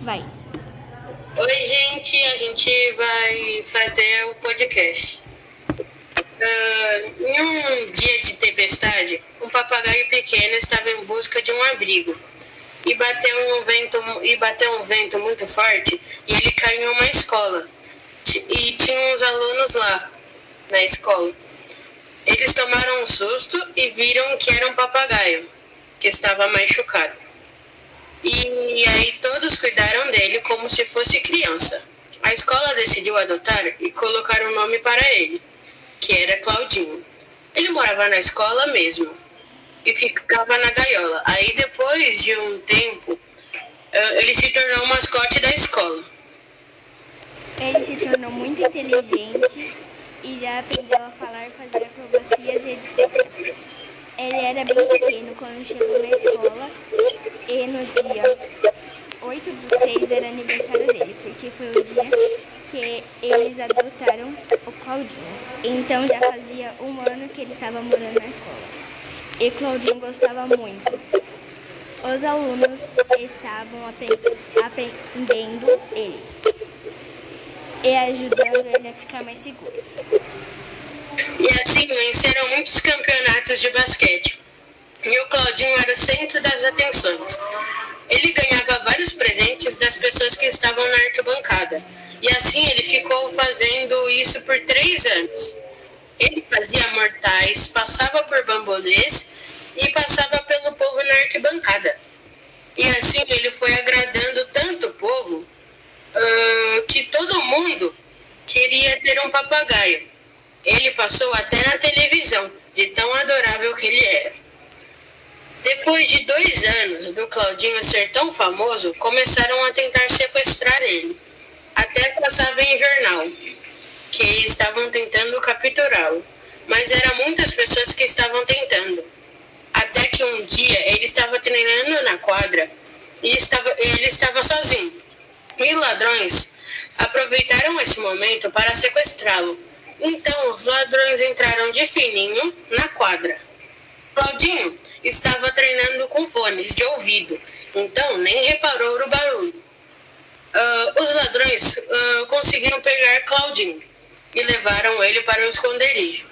Vai. Oi, gente, a gente vai fazer o podcast. Uh, em um dia de tempestade, um papagaio pequeno estava em busca de um abrigo e bateu um vento e bateu um vento muito forte e ele caiu em uma escola e tinha uns alunos lá na escola. Eles tomaram um susto e viram que era um papagaio que estava machucado. E como se fosse criança. A escola decidiu adotar e colocar um nome para ele, que era Claudinho. Ele morava na escola mesmo e ficava na gaiola. Aí depois de um tempo, eh, ele se tornou o mascote da escola. Ele se tornou muito inteligente e já aprendeu a falar, fazer acrobacias, etc. Ele era bem pequeno quando chegou na escola e no dia 8 do 6 era aniversário dele, porque foi o dia que eles adotaram o Claudinho. Então já fazia um ano que ele estava morando na escola. E Claudinho gostava muito. Os alunos estavam aprendendo ele e ajudando ele a ficar mais seguro. E assim venceram muitos campeonatos de basquete. E o Claudinho era o centro das atenções. Ele das pessoas que estavam na arquibancada. E assim ele ficou fazendo isso por três anos. Ele fazia mortais, passava por bambolês e passava pelo povo na arquibancada. E assim ele foi agradando tanto o povo uh, que todo mundo queria ter um papagaio. Ele passou até na televisão, de tão adorável que ele era. Depois de dois anos do Claudinho ser tão famoso, começaram a tentar sequestrar ele. Até passava em jornal que estavam tentando capturá-lo. Mas eram muitas pessoas que estavam tentando. Até que um dia ele estava treinando na quadra e estava, ele estava sozinho. E ladrões aproveitaram esse momento para sequestrá-lo então os ladrões entraram de fininho na quadra. Claudinho estava treinando com fones de ouvido, então nem reparou no barulho. Uh, os ladrões uh, conseguiram pegar Claudinho e levaram ele para o esconderijo.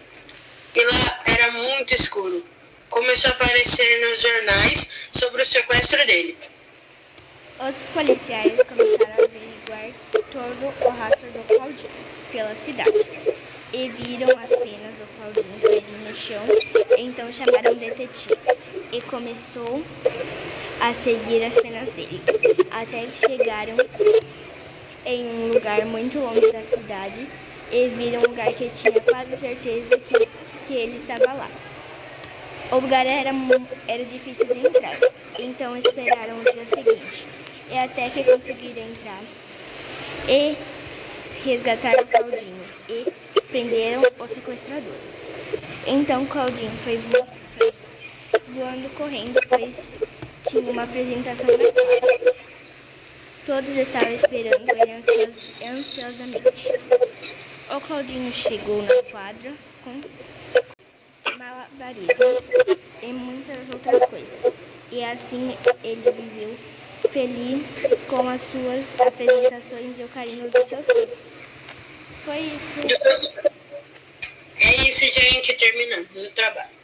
E lá era muito escuro. Começou a aparecer nos jornais sobre o sequestro dele. Os policiais começaram a averiguar todo o rastro do Claudinho pela cidade e viram as penas do Claudinho caírem no chão, então chamaram um detetive e começou a seguir as penas dele, até que chegaram em um lugar muito longe da cidade e viram um lugar que tinha quase certeza que, que ele estava lá. O lugar era, era difícil de entrar, então esperaram o dia seguinte, e até que conseguiram entrar e resgataram o Claudinho prenderam os sequestradores. Então Claudinho foi, voando correndo, pois tinha uma apresentação na quadra. Todos estavam esperando ele ansiosamente. O Claudinho chegou na quadra com malabarismo e muitas outras coisas. E assim ele viveu feliz com as suas apresentações e o carinho dos seus fãs. Foi isso. É isso, gente. Terminamos o trabalho.